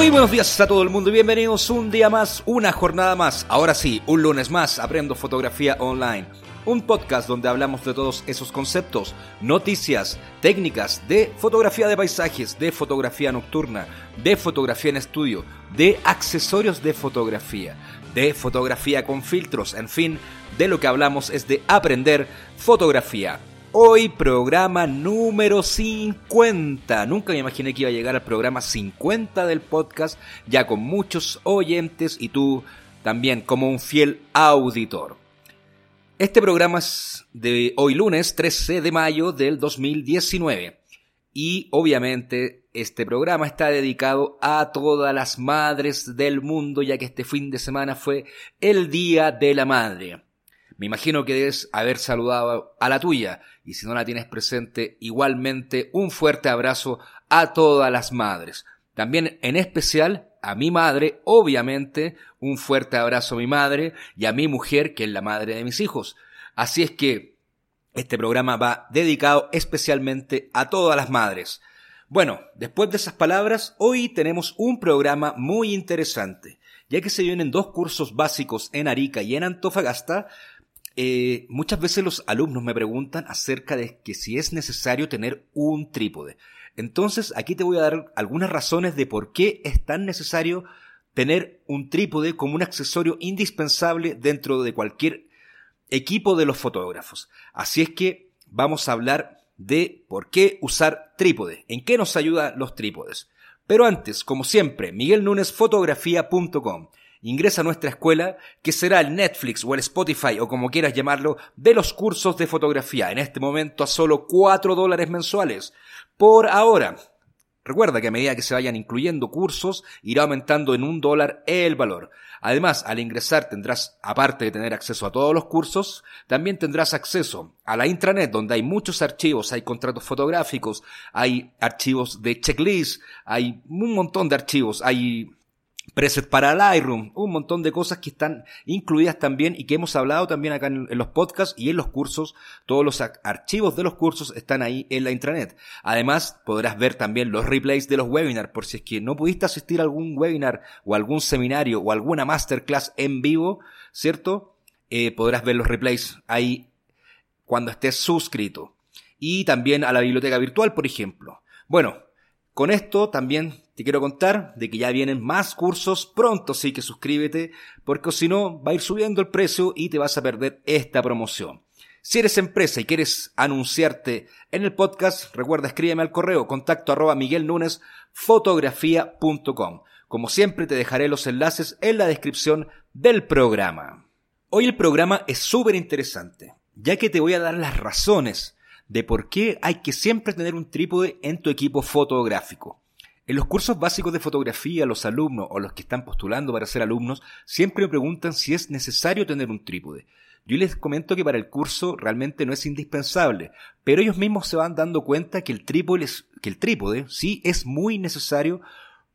Muy buenos días a todo el mundo y bienvenidos un día más, una jornada más, ahora sí, un lunes más, Aprendo Fotografía Online. Un podcast donde hablamos de todos esos conceptos, noticias, técnicas de fotografía de paisajes, de fotografía nocturna, de fotografía en estudio, de accesorios de fotografía, de fotografía con filtros, en fin, de lo que hablamos es de aprender fotografía. Hoy programa número 50. Nunca me imaginé que iba a llegar al programa 50 del podcast, ya con muchos oyentes y tú también como un fiel auditor. Este programa es de hoy lunes 13 de mayo del 2019 y obviamente este programa está dedicado a todas las madres del mundo ya que este fin de semana fue el Día de la Madre. Me imagino que debes haber saludado a la tuya y si no la tienes presente, igualmente un fuerte abrazo a todas las madres. También en especial a mi madre, obviamente, un fuerte abrazo a mi madre y a mi mujer, que es la madre de mis hijos. Así es que este programa va dedicado especialmente a todas las madres. Bueno, después de esas palabras, hoy tenemos un programa muy interesante, ya que se vienen dos cursos básicos en Arica y en Antofagasta eh, muchas veces los alumnos me preguntan acerca de que si es necesario tener un trípode. Entonces aquí te voy a dar algunas razones de por qué es tan necesario tener un trípode como un accesorio indispensable dentro de cualquier equipo de los fotógrafos. Así es que vamos a hablar de por qué usar trípode, en qué nos ayudan los trípodes. Pero antes, como siempre, miguelnunesfotografía.com. Ingresa a nuestra escuela, que será el Netflix o el Spotify o como quieras llamarlo, de los cursos de fotografía. En este momento a solo 4 dólares mensuales. Por ahora. Recuerda que a medida que se vayan incluyendo cursos, irá aumentando en un dólar el valor. Además, al ingresar tendrás, aparte de tener acceso a todos los cursos, también tendrás acceso a la intranet donde hay muchos archivos, hay contratos fotográficos, hay archivos de checklist, hay un montón de archivos, hay preset para Lightroom, un montón de cosas que están incluidas también y que hemos hablado también acá en, los podcasts y en los cursos. Todos los archivos de los cursos están ahí en la intranet. Además, podrás ver también los replays de los webinars por si es que no pudiste asistir a algún webinar o algún seminario o alguna masterclass en vivo, ¿cierto? Eh, podrás ver los replays ahí cuando estés suscrito. Y también a la biblioteca virtual, por ejemplo. Bueno, con esto también te quiero contar de que ya vienen más cursos pronto, sí que suscríbete, porque si no va a ir subiendo el precio y te vas a perder esta promoción. Si eres empresa y quieres anunciarte en el podcast, recuerda escríbeme al correo contacto arroba fotografía.com. Como siempre te dejaré los enlaces en la descripción del programa. Hoy el programa es súper interesante, ya que te voy a dar las razones de por qué hay que siempre tener un trípode en tu equipo fotográfico. En los cursos básicos de fotografía, los alumnos o los que están postulando para ser alumnos siempre me preguntan si es necesario tener un trípode. Yo les comento que para el curso realmente no es indispensable, pero ellos mismos se van dando cuenta que el trípode, sí es muy necesario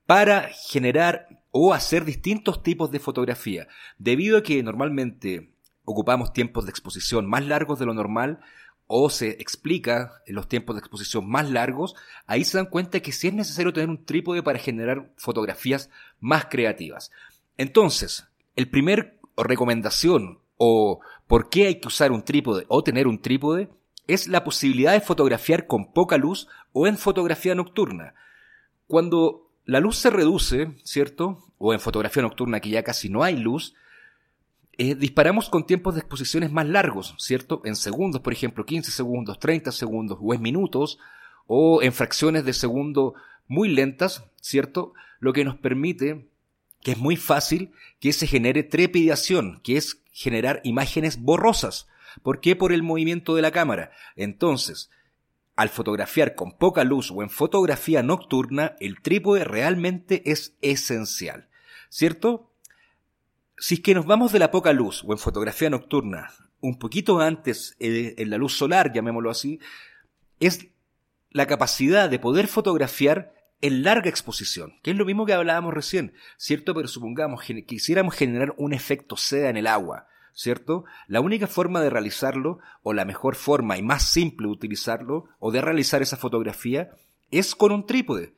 para generar o hacer distintos tipos de fotografía, debido a que normalmente ocupamos tiempos de exposición más largos de lo normal, o se explica en los tiempos de exposición más largos, ahí se dan cuenta que sí es necesario tener un trípode para generar fotografías más creativas. Entonces, el primer recomendación o ¿Por qué hay que usar un trípode o tener un trípode? Es la posibilidad de fotografiar con poca luz o en fotografía nocturna. Cuando la luz se reduce, ¿cierto? O en fotografía nocturna que ya casi no hay luz, eh, disparamos con tiempos de exposiciones más largos, ¿cierto? En segundos, por ejemplo, 15 segundos, 30 segundos o en minutos, o en fracciones de segundo muy lentas, ¿cierto? Lo que nos permite que es muy fácil que se genere trepidación, que es generar imágenes borrosas. ¿Por qué? Por el movimiento de la cámara. Entonces, al fotografiar con poca luz o en fotografía nocturna, el trípode realmente es esencial. ¿Cierto? Si es que nos vamos de la poca luz o en fotografía nocturna, un poquito antes eh, en la luz solar, llamémoslo así, es la capacidad de poder fotografiar en larga exposición, que es lo mismo que hablábamos recién, ¿cierto? Pero supongamos que quisiéramos generar un efecto seda en el agua, ¿cierto? La única forma de realizarlo, o la mejor forma y más simple de utilizarlo, o de realizar esa fotografía, es con un trípode.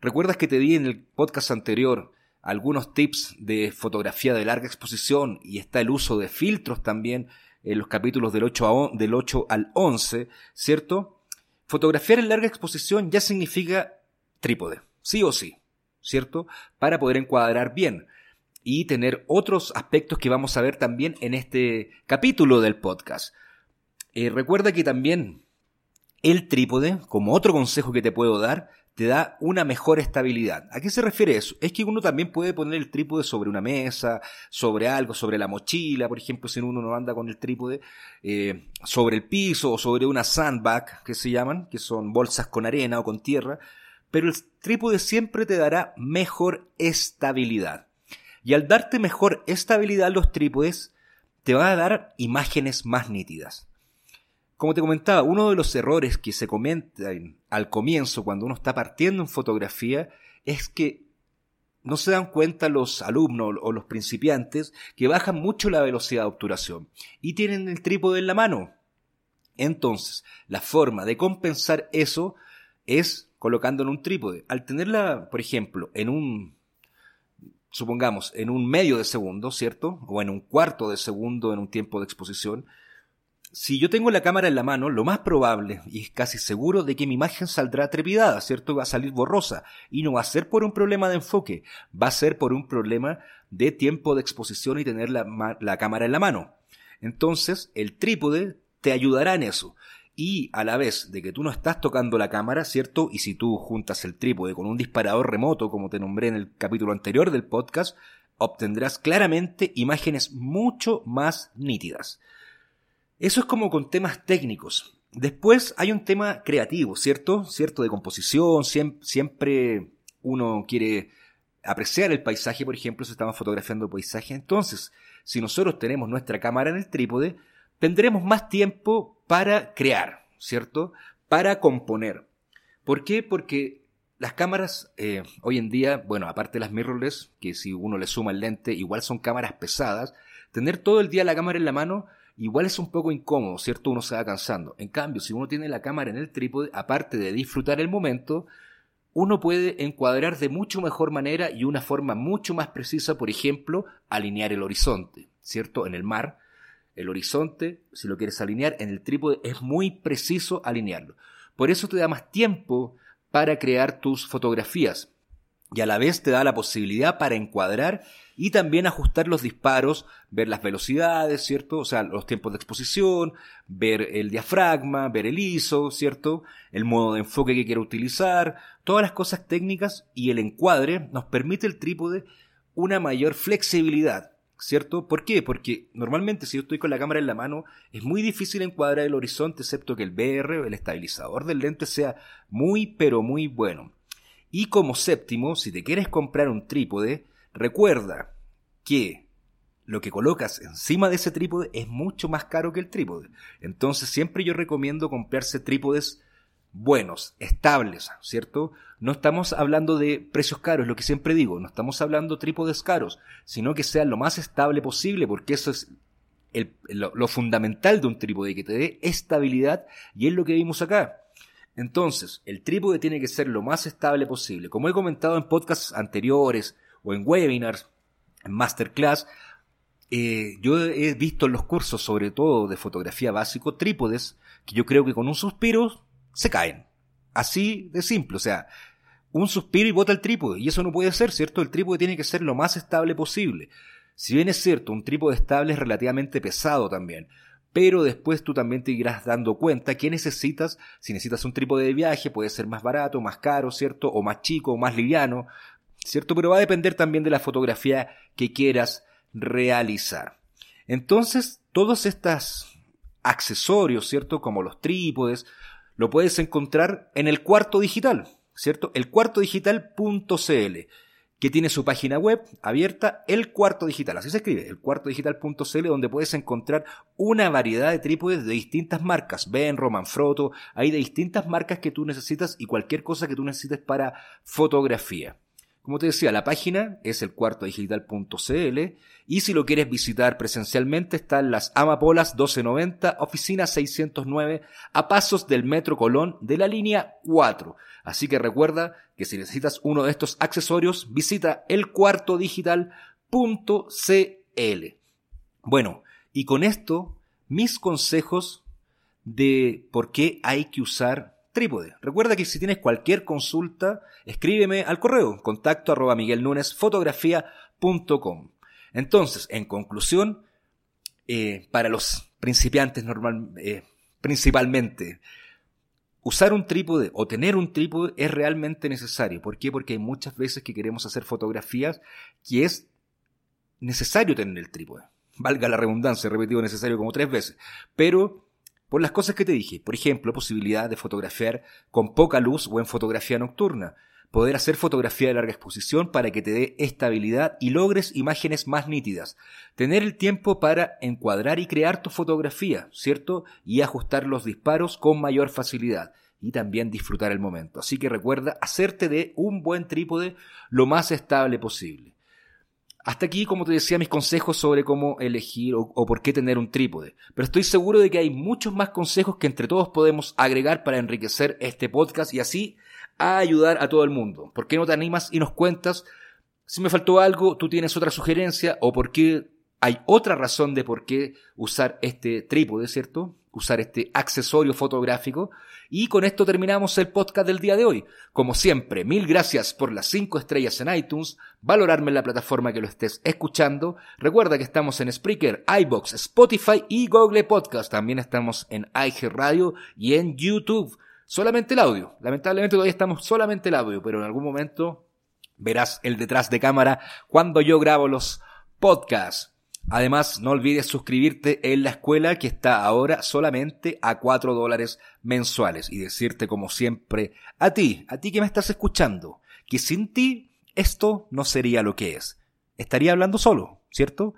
¿Recuerdas que te di en el podcast anterior algunos tips de fotografía de larga exposición y está el uso de filtros también en los capítulos del 8, del 8 al 11, ¿cierto? Fotografiar en larga exposición ya significa trípode, sí o sí, ¿cierto? Para poder encuadrar bien y tener otros aspectos que vamos a ver también en este capítulo del podcast. Eh, recuerda que también el trípode, como otro consejo que te puedo dar, te da una mejor estabilidad. ¿A qué se refiere eso? Es que uno también puede poner el trípode sobre una mesa, sobre algo, sobre la mochila, por ejemplo, si uno no anda con el trípode, eh, sobre el piso o sobre una sandbag, que se llaman, que son bolsas con arena o con tierra, pero el trípode siempre te dará mejor estabilidad. Y al darte mejor estabilidad los trípodes, te va a dar imágenes más nítidas. Como te comentaba, uno de los errores que se comentan al comienzo cuando uno está partiendo en fotografía es que no se dan cuenta los alumnos o los principiantes que bajan mucho la velocidad de obturación y tienen el trípode en la mano. Entonces, la forma de compensar eso es colocando en un trípode. Al tenerla, por ejemplo, en un, supongamos, en un medio de segundo, ¿cierto? O en un cuarto de segundo en un tiempo de exposición, si yo tengo la cámara en la mano, lo más probable, y es casi seguro, de que mi imagen saldrá trepidada, ¿cierto? Va a salir borrosa. Y no va a ser por un problema de enfoque, va a ser por un problema de tiempo de exposición y tener la, la cámara en la mano. Entonces, el trípode te ayudará en eso. Y a la vez de que tú no estás tocando la cámara, ¿cierto? Y si tú juntas el trípode con un disparador remoto, como te nombré en el capítulo anterior del podcast, obtendrás claramente imágenes mucho más nítidas. Eso es como con temas técnicos. Después hay un tema creativo, ¿cierto? ¿Cierto? De composición, siempre uno quiere apreciar el paisaje, por ejemplo, si estamos fotografiando paisaje. Entonces, si nosotros tenemos nuestra cámara en el trípode, tendremos más tiempo para crear, ¿cierto? Para componer. ¿Por qué? Porque las cámaras eh, hoy en día, bueno, aparte de las mirrorless, que si uno le suma el lente, igual son cámaras pesadas, tener todo el día la cámara en la mano igual es un poco incómodo, ¿cierto? Uno se va cansando. En cambio, si uno tiene la cámara en el trípode, aparte de disfrutar el momento, uno puede encuadrar de mucho mejor manera y una forma mucho más precisa, por ejemplo, alinear el horizonte, ¿cierto? En el mar, el horizonte, si lo quieres alinear, en el trípode es muy preciso alinearlo. Por eso te da más tiempo para crear tus fotografías y a la vez te da la posibilidad para encuadrar y también ajustar los disparos, ver las velocidades, ¿cierto? O sea, los tiempos de exposición, ver el diafragma, ver el ISO, ¿cierto? El modo de enfoque que quiero utilizar, todas las cosas técnicas y el encuadre nos permite el trípode una mayor flexibilidad, ¿cierto? ¿Por qué? Porque normalmente si yo estoy con la cámara en la mano es muy difícil encuadrar el horizonte excepto que el BR, el estabilizador del lente sea muy pero muy bueno. Y como séptimo, si te quieres comprar un trípode, recuerda que lo que colocas encima de ese trípode es mucho más caro que el trípode. Entonces siempre yo recomiendo comprarse trípodes buenos, estables, ¿cierto? No estamos hablando de precios caros, lo que siempre digo, no estamos hablando de trípodes caros, sino que sean lo más estable posible, porque eso es lo, lo, fundamental de un trípode, que te dé estabilidad, y es lo que vimos acá. Entonces, el trípode tiene que ser lo más estable posible. Como he comentado en podcasts anteriores o en webinars, en masterclass, eh, yo he visto en los cursos, sobre todo de fotografía básico, trípodes que yo creo que con un suspiro se caen. Así de simple, o sea, un suspiro y bota el trípode. Y eso no puede ser, ¿cierto? El trípode tiene que ser lo más estable posible. Si bien es cierto, un trípode estable es relativamente pesado también, pero después tú también te irás dando cuenta que necesitas, si necesitas un trípode de viaje, puede ser más barato, más caro, ¿cierto? O más chico, o más liviano, ¿cierto? Pero va a depender también de la fotografía que quieras realizar. Entonces, todos estos accesorios, ¿cierto? Como los trípodes, lo puedes encontrar en el cuarto digital, ¿cierto? El cuarto digital.cl que tiene su página web abierta, El Cuarto Digital, así se escribe, el elcuartodigital.cl, donde puedes encontrar una variedad de trípodes de distintas marcas, Ben, Roman Froto, hay de distintas marcas que tú necesitas y cualquier cosa que tú necesites para fotografía. Como te decía, la página es el digital.cl y si lo quieres visitar presencialmente están las Amapolas 1290, oficina 609, a pasos del Metro Colón de la línea 4. Así que recuerda que si necesitas uno de estos accesorios, visita elcuartodigital.cl. Bueno, y con esto, mis consejos de por qué hay que usar trípode. Recuerda que si tienes cualquier consulta, escríbeme al correo contacto arroba miguelnunesfotografía.com. Entonces, en conclusión, eh, para los principiantes normal, eh, principalmente, usar un trípode o tener un trípode es realmente necesario. ¿Por qué? Porque hay muchas veces que queremos hacer fotografías que es necesario tener el trípode. Valga la redundancia, he repetido necesario como tres veces. Pero por las cosas que te dije, por ejemplo, posibilidad de fotografiar con poca luz o en fotografía nocturna, poder hacer fotografía de larga exposición para que te dé estabilidad y logres imágenes más nítidas, tener el tiempo para encuadrar y crear tu fotografía, ¿cierto? Y ajustar los disparos con mayor facilidad y también disfrutar el momento. Así que recuerda hacerte de un buen trípode lo más estable posible. Hasta aquí, como te decía, mis consejos sobre cómo elegir o, por qué tener un trípode. Pero estoy seguro de que hay muchos más consejos que entre todos podemos agregar para enriquecer este podcast y así ayudar a todo el mundo. ¿Por qué no te animas y nos cuentas si me faltó algo, tú tienes otra sugerencia o por qué hay otra razón de por qué usar este trípode, ¿cierto? Usar este accesorio fotográfico. Y con esto terminamos el podcast del día de hoy. Como siempre, mil gracias por las 5 estrellas en iTunes, valorarme en la plataforma que lo estés escuchando. Recuerda que estamos en Spreaker, iBox, Spotify y Google Podcast. También estamos en IG Radio y en YouTube. Solamente el audio. Lamentablemente todavía estamos solamente el audio, pero en algún momento verás el detrás de cámara cuando yo grabo los podcasts. Además, no olvides suscribirte en la escuela que está ahora solamente a 4 dólares mensuales y decirte como siempre a ti, a ti que me estás escuchando, que sin ti esto no sería lo que es. Estaría hablando solo, ¿cierto?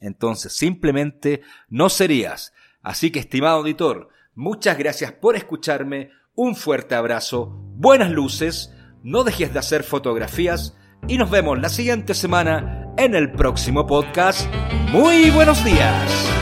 Entonces, simplemente no serías. Así que, estimado auditor, muchas gracias por escucharme, un fuerte abrazo, buenas luces, no dejes de hacer fotografías y nos vemos la siguiente semana en el próximo podcast. Muy buenos días.